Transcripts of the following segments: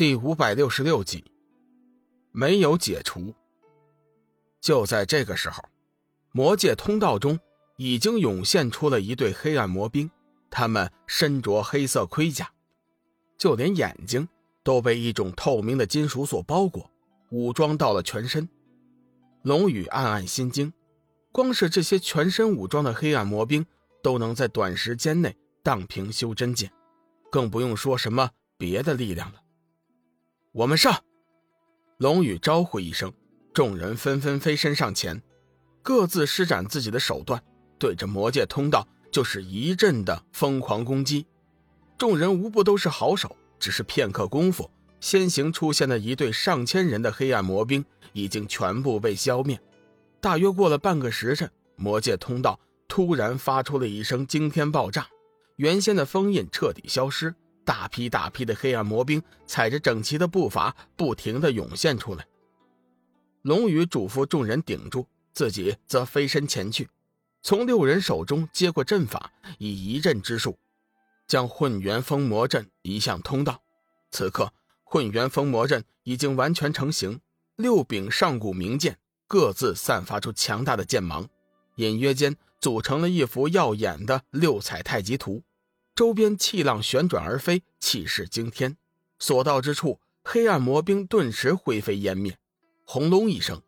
第五百六十六集，没有解除。就在这个时候，魔界通道中已经涌现出了一队黑暗魔兵，他们身着黑色盔甲，就连眼睛都被一种透明的金属所包裹，武装到了全身。龙宇暗暗心惊，光是这些全身武装的黑暗魔兵，都能在短时间内荡平修真界，更不用说什么别的力量了。我们上！龙宇招呼一声，众人纷纷飞身上前，各自施展自己的手段，对着魔界通道就是一阵的疯狂攻击。众人无不都是好手，只是片刻功夫，先行出现的一队上千人的黑暗魔兵已经全部被消灭。大约过了半个时辰，魔界通道突然发出了一声惊天爆炸，原先的封印彻底消失。大批大批的黑暗魔兵踩着整齐的步伐，不停地涌现出来。龙宇嘱咐众人顶住，自己则飞身前去，从六人手中接过阵法，以一阵之术，将混元封魔阵移向通道。此刻，混元封魔阵已经完全成型，六柄上古名剑各自散发出强大的剑芒，隐约间组成了一幅耀眼的六彩太极图。周边气浪旋转而飞，气势惊天。所到之处，黑暗魔兵顿时灰飞烟灭。轰隆一声，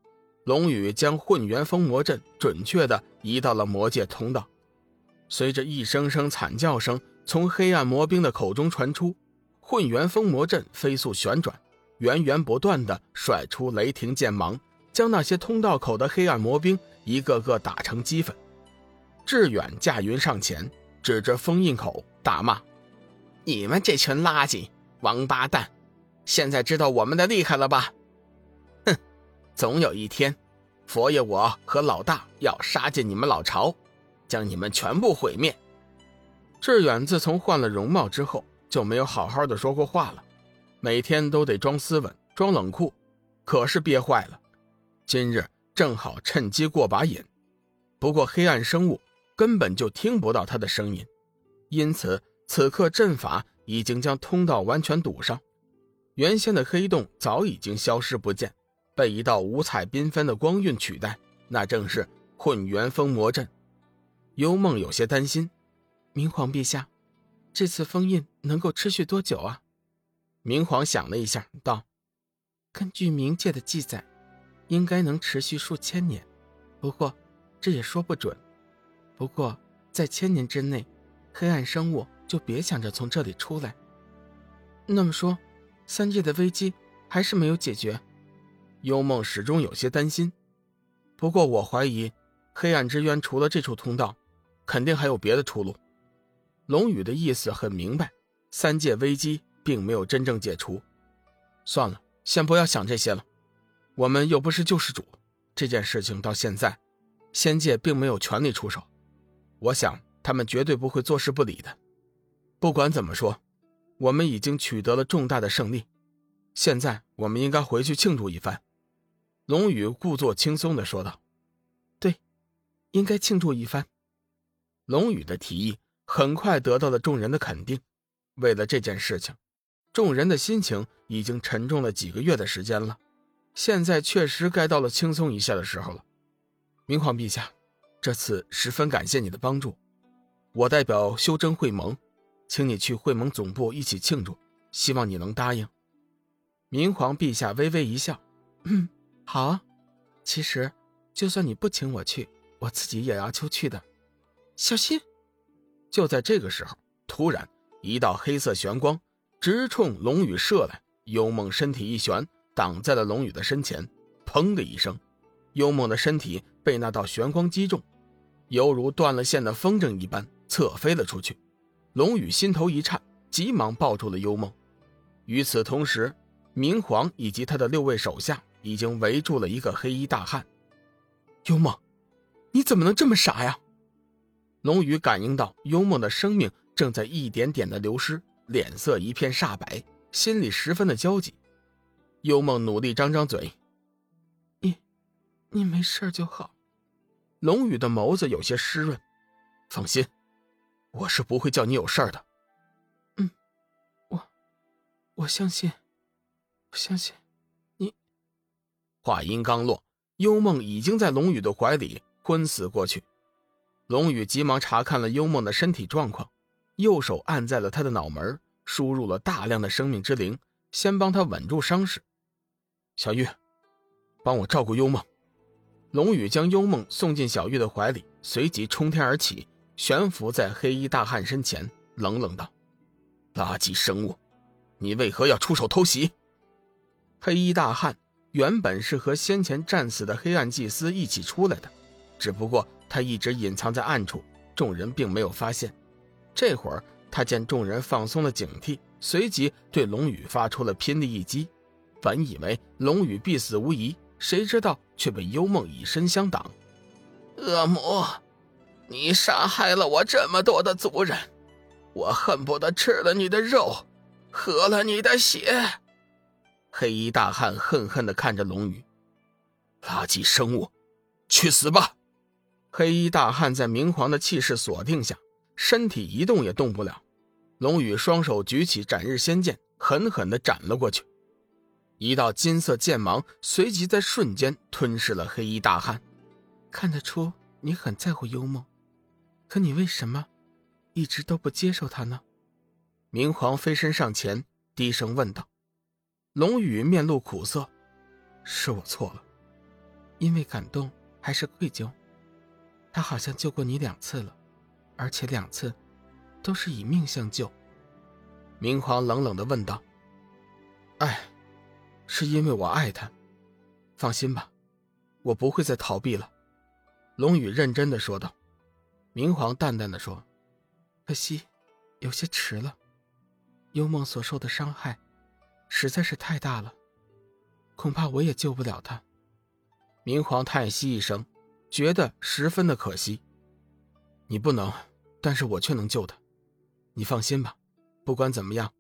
龙宇将混元封魔阵准确地移到了魔界通道。随着一声声惨叫声从黑暗魔兵的口中传出，混元封魔阵飞速旋转，源源不断地甩出雷霆剑芒，将那些通道口的黑暗魔兵一个个打成齑粉。志远驾云上前。指着封印口大骂：“你们这群垃圾王八蛋，现在知道我们的厉害了吧？哼，总有一天，佛爷我和老大要杀进你们老巢，将你们全部毁灭。”志远自从换了容貌之后，就没有好好的说过话了，每天都得装斯文、装冷酷，可是憋坏了。今日正好趁机过把瘾，不过黑暗生物。根本就听不到他的声音，因此此刻阵法已经将通道完全堵上，原先的黑洞早已经消失不见，被一道五彩缤纷的光晕取代。那正是混元封魔阵。幽梦有些担心：“明皇陛下，这次封印能够持续多久啊？”明皇想了一下，道：“根据冥界的记载，应该能持续数千年，不过这也说不准。”不过，在千年之内，黑暗生物就别想着从这里出来。那么说，三界的危机还是没有解决。幽梦始终有些担心。不过，我怀疑，黑暗之渊除了这处通道，肯定还有别的出路。龙宇的意思很明白，三界危机并没有真正解除。算了，先不要想这些了。我们又不是救世主，这件事情到现在，仙界并没有全力出手。我想他们绝对不会坐视不理的。不管怎么说，我们已经取得了重大的胜利，现在我们应该回去庆祝一番。”龙宇故作轻松的说道。“对，应该庆祝一番。”龙宇的提议很快得到了众人的肯定。为了这件事情，众人的心情已经沉重了几个月的时间了，现在确实该到了轻松一下的时候了。明皇陛下。这次十分感谢你的帮助，我代表修真会盟，请你去会盟总部一起庆祝，希望你能答应。明皇陛下微微一笑，嗯，好啊。其实，就算你不请我去，我自己也要求去的。小心！就在这个时候，突然一道黑色玄光直冲龙宇射来，幽梦身体一旋，挡在了龙宇的身前。砰的一声，幽梦的身体被那道玄光击中。犹如断了线的风筝一般侧飞了出去，龙宇心头一颤，急忙抱住了幽梦。与此同时，明皇以及他的六位手下已经围住了一个黑衣大汉。幽梦，你怎么能这么傻呀？龙宇感应到幽梦的生命正在一点点的流失，脸色一片煞白，心里十分的焦急。幽梦努力张张嘴：“你，你没事就好。”龙宇的眸子有些湿润，放心，我是不会叫你有事儿的。嗯，我，我相信。我相信，你。话音刚落，幽梦已经在龙宇的怀里昏死过去。龙宇急忙查看了幽梦的身体状况，右手按在了他的脑门，输入了大量的生命之灵，先帮他稳住伤势。小玉，帮我照顾幽梦。龙宇将幽梦送进小玉的怀里，随即冲天而起，悬浮在黑衣大汉身前，冷冷道：“垃圾生物，你为何要出手偷袭？”黑衣大汉原本是和先前战死的黑暗祭司一起出来的，只不过他一直隐藏在暗处，众人并没有发现。这会儿他见众人放松了警惕，随即对龙宇发出了拼力一击，本以为龙宇必死无疑。谁知道却被幽梦以身相挡。恶魔，你杀害了我这么多的族人，我恨不得吃了你的肉，喝了你的血。黑衣大汉恨恨地看着龙宇，垃圾生物，去死吧！黑衣大汉在明皇的气势锁定下，身体一动也动不了。龙宇双手举起斩日仙剑，狠狠地斩了过去。一道金色剑芒随即在瞬间吞噬了黑衣大汉。看得出你很在乎幽梦，可你为什么一直都不接受他呢？明皇飞身上前，低声问道。龙宇面露苦涩：“是我错了，因为感动还是愧疚？他好像救过你两次了，而且两次都是以命相救。”明皇冷冷的问道：“哎。”是因为我爱他，放心吧，我不会再逃避了。”龙宇认真的说道。明皇淡淡的说：“可惜，有些迟了。幽梦所受的伤害，实在是太大了，恐怕我也救不了他。”明皇叹息一声，觉得十分的可惜。你不能，但是我却能救他。你放心吧，不管怎么样，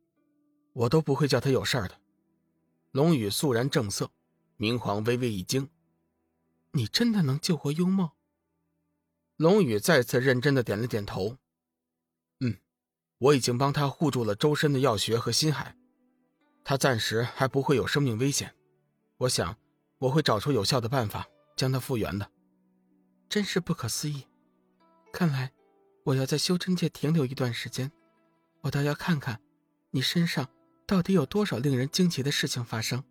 我都不会叫他有事儿的。龙宇肃然正色，明皇微微一惊：“你真的能救活幽梦？”龙宇再次认真的点了点头：“嗯，我已经帮他护住了周身的药穴和心海，他暂时还不会有生命危险。我想我会找出有效的办法将他复原的。”真是不可思议！看来我要在修真界停留一段时间，我倒要看看你身上。到底有多少令人惊奇的事情发生？